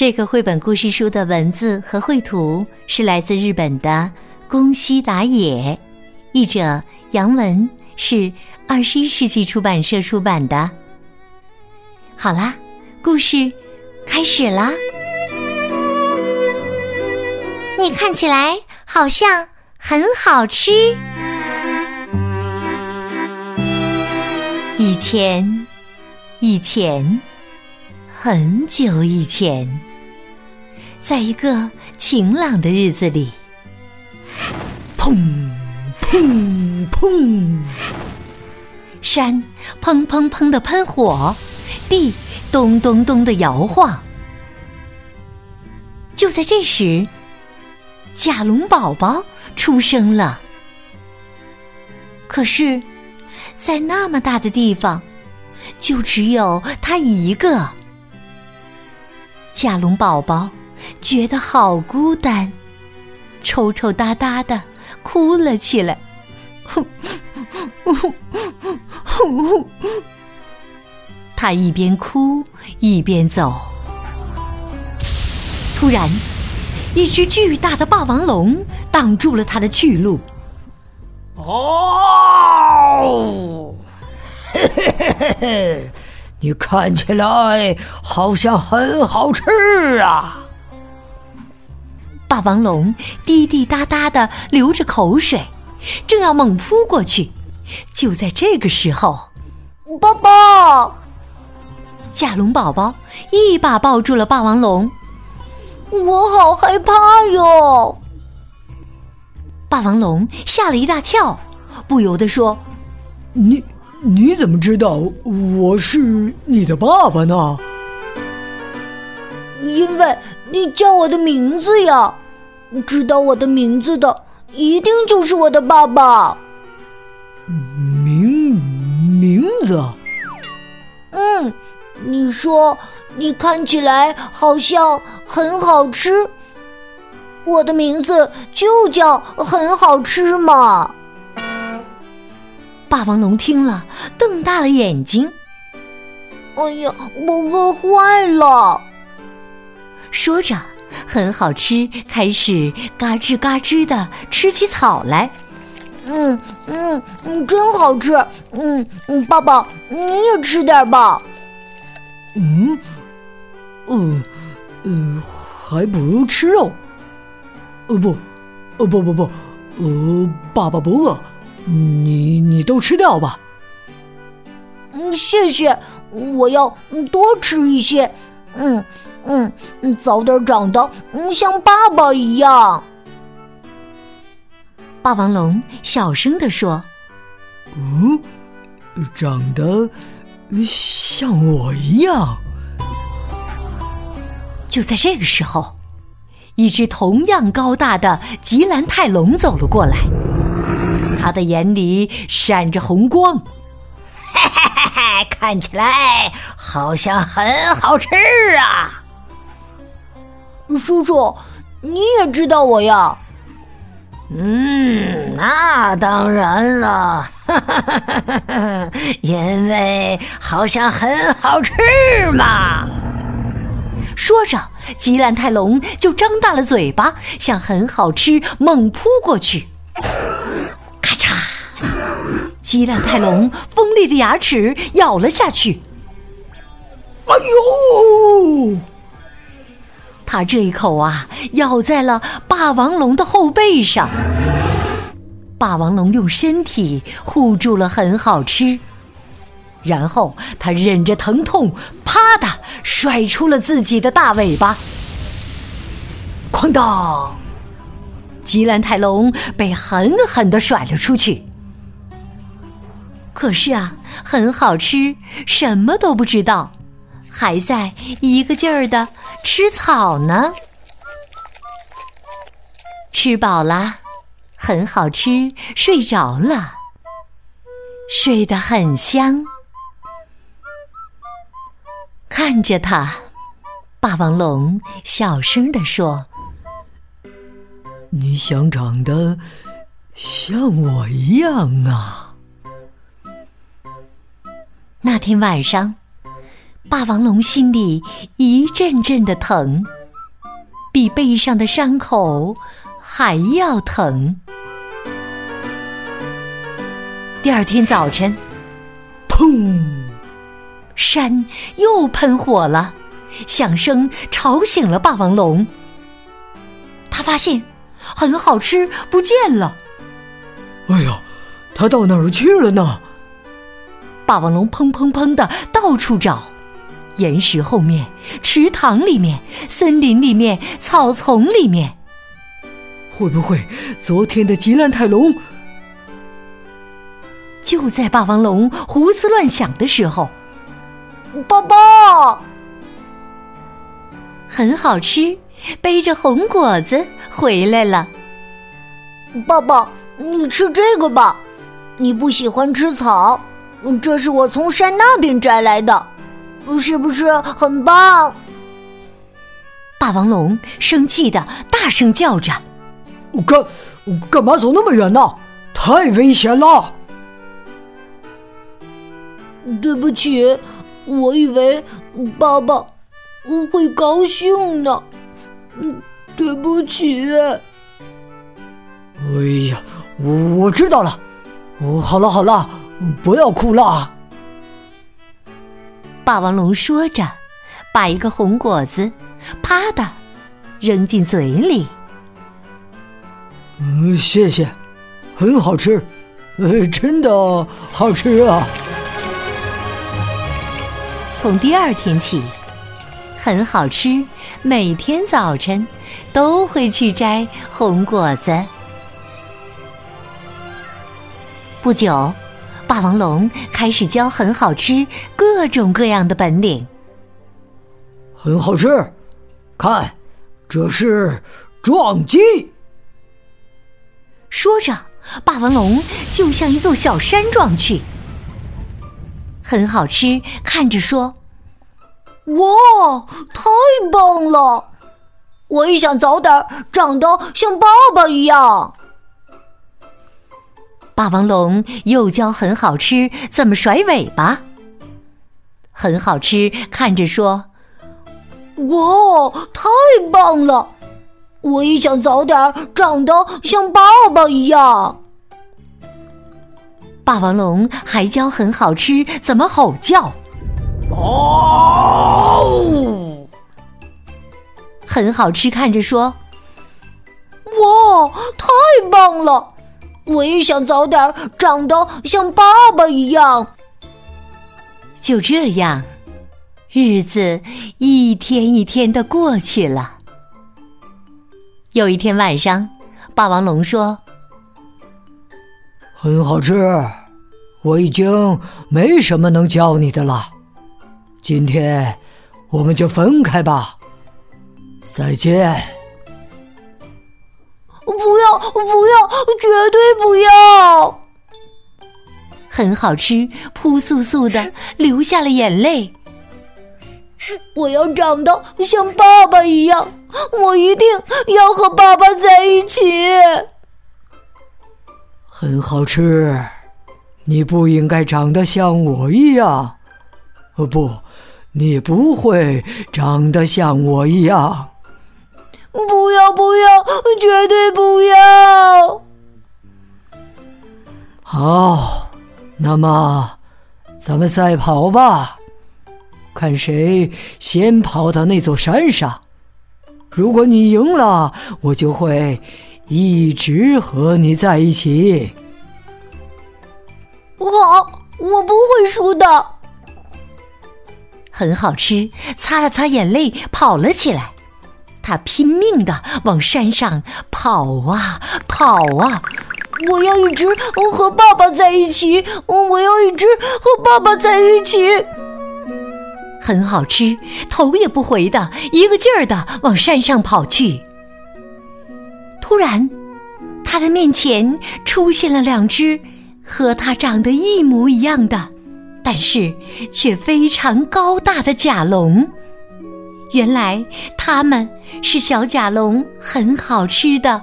这个绘本故事书的文字和绘图是来自日本的宫西达也，译者杨文，是二十一世纪出版社出版的。好啦，故事开始啦！你看起来好像很好吃。以前，以前，很久以前。在一个晴朗的日子里，砰砰砰，山砰砰砰的喷火，地咚咚咚的摇晃。就在这时，甲龙宝宝出生了。可是，在那么大的地方，就只有他一个。甲龙宝宝。觉得好孤单，抽抽搭搭的哭了起来。他一边哭一边走，突然，一只巨大的霸王龙挡住了他的去路。哦，嘿嘿嘿嘿嘿，你看起来好像很好吃啊！霸王龙滴滴答答的流着口水，正要猛扑过去。就在这个时候，爸爸，甲龙宝宝一把抱住了霸王龙。我好害怕哟！霸王龙吓了一大跳，不由得说：“你你怎么知道我是你的爸爸呢？”因为你叫我的名字呀。知道我的名字的，一定就是我的爸爸。名名字？嗯，你说你看起来好像很好吃，我的名字就叫很好吃嘛。霸王龙听了，瞪大了眼睛。哎呀，我饿坏了！说着。很好吃，开始嘎吱嘎吱的吃起草来。嗯嗯嗯，真好吃。嗯嗯，爸爸你也吃点吧。嗯嗯嗯，还不如吃肉。呃不，呃不不不，呃，爸爸不饿，你你都吃掉吧。嗯，谢谢，我要多吃一些。嗯。嗯，早点长得嗯像爸爸一样。霸王龙小声地说：“嗯，长得像我一样。”就在这个时候，一只同样高大的吉兰泰龙走了过来，他的眼里闪着红光，哈哈哈哈！看起来好像很好吃啊。叔叔，你也知道我呀？嗯，那当然了，因为好像很好吃嘛。说着，吉兰泰龙就张大了嘴巴，向很好吃猛扑过去。咔嚓！吉兰泰龙锋利的牙齿咬了下去。哎呦！他这一口啊，咬在了霸王龙的后背上。霸王龙用身体护住了，很好吃。然后他忍着疼痛，啪的甩出了自己的大尾巴。哐当！吉兰泰龙被狠狠的甩了出去。可是啊，很好吃，什么都不知道。还在一个劲儿的吃草呢。吃饱了，很好吃，睡着了，睡得很香。看着他，霸王龙小声地说：“你想长得像我一样啊？”那天晚上，霸王龙心里一阵阵的疼，比背上的伤口还要疼。第二天早晨，砰！山又喷火了，响声吵醒了霸王龙。他发现很好吃不见了。哎呀，他到哪儿去了呢？霸王龙砰砰砰的到处找，岩石后面、池塘里面、森林里面、草丛里面。会不会昨天的吉兰泰龙？就在霸王龙胡思乱想的时候。宝宝，很好吃，背着红果子回来了。爸爸，你吃这个吧，你不喜欢吃草，这是我从山那边摘来的，是不是很棒？霸王龙生气的大声叫着：“干干嘛走那么远呢？太危险了！”对不起。我以为爸爸会高兴呢，对不起。哎呀，我我知道了，好了好了，不要哭了。霸王龙说着，把一个红果子啪的扔进嘴里。嗯，谢谢，很好吃，呃，真的好吃啊。从第二天起，很好吃。每天早晨都会去摘红果子。不久，霸王龙开始教很好吃各种各样的本领。很好吃，看，这是撞击。说着，霸王龙就向一座小山撞去。很好吃，看着说：“哇，太棒了！我也想早点长得像爸爸一样。”霸王龙又教很好吃怎么甩尾巴。很好吃，看着说：“哇，太棒了！我也想早点长得像爸爸一样。”霸王龙还教很好吃怎么吼叫，哦，很好吃，看着说：“哇，太棒了！我也想早点长得像爸爸一样。”就这样，日子一天一天的过去了。有一天晚上，霸王龙说：“很好吃。”我已经没什么能教你的了，今天我们就分开吧，再见！不要，不要，绝对不要！很好吃，扑簌簌的流下了眼泪。我要长得像爸爸一样，我一定要和爸爸在一起。很好吃。你不应该长得像我一样，哦不，你不会长得像我一样。不要不要，绝对不要！好，那么咱们赛跑吧，看谁先跑到那座山上。如果你赢了，我就会一直和你在一起。好，我不会输的。很好吃，擦了擦眼泪，跑了起来。他拼命的往山上跑啊跑啊！我要一直和爸爸在一起，我要一直和爸爸在一起。很好吃，头也不回的一个劲儿的往山上跑去。突然，他的面前出现了两只和他长得一模一样的，但是却非常高大的甲龙。原来他们是小甲龙很好吃的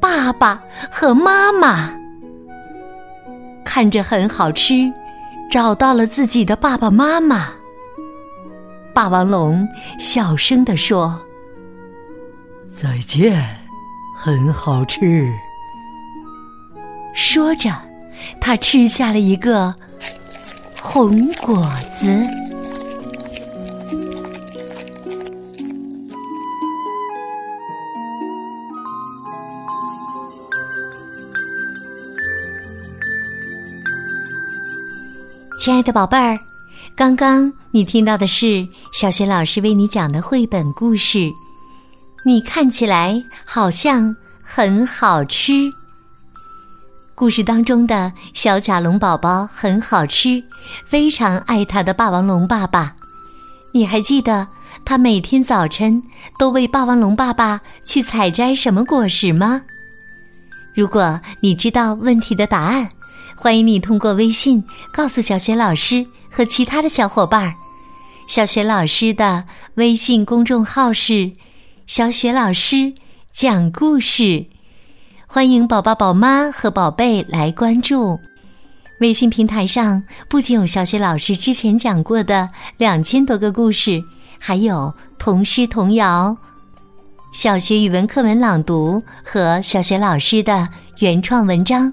爸爸和妈妈。看着很好吃，找到了自己的爸爸妈妈。霸王龙小声地说：“再见，很好吃。”说着，他吃下了一个红果子。亲爱的宝贝儿，刚刚你听到的是小学老师为你讲的绘本故事。你看起来好像很好吃。故事当中的小甲龙宝宝很好吃，非常爱他的霸王龙爸爸。你还记得他每天早晨都为霸王龙爸爸去采摘什么果实吗？如果你知道问题的答案。欢迎你通过微信告诉小雪老师和其他的小伙伴儿。小雪老师的微信公众号是“小雪老师讲故事”，欢迎宝宝、宝妈和宝贝来关注。微信平台上不仅有小雪老师之前讲过的两千多个故事，还有童诗童谣、小学语文课文朗读和小学老师的原创文章。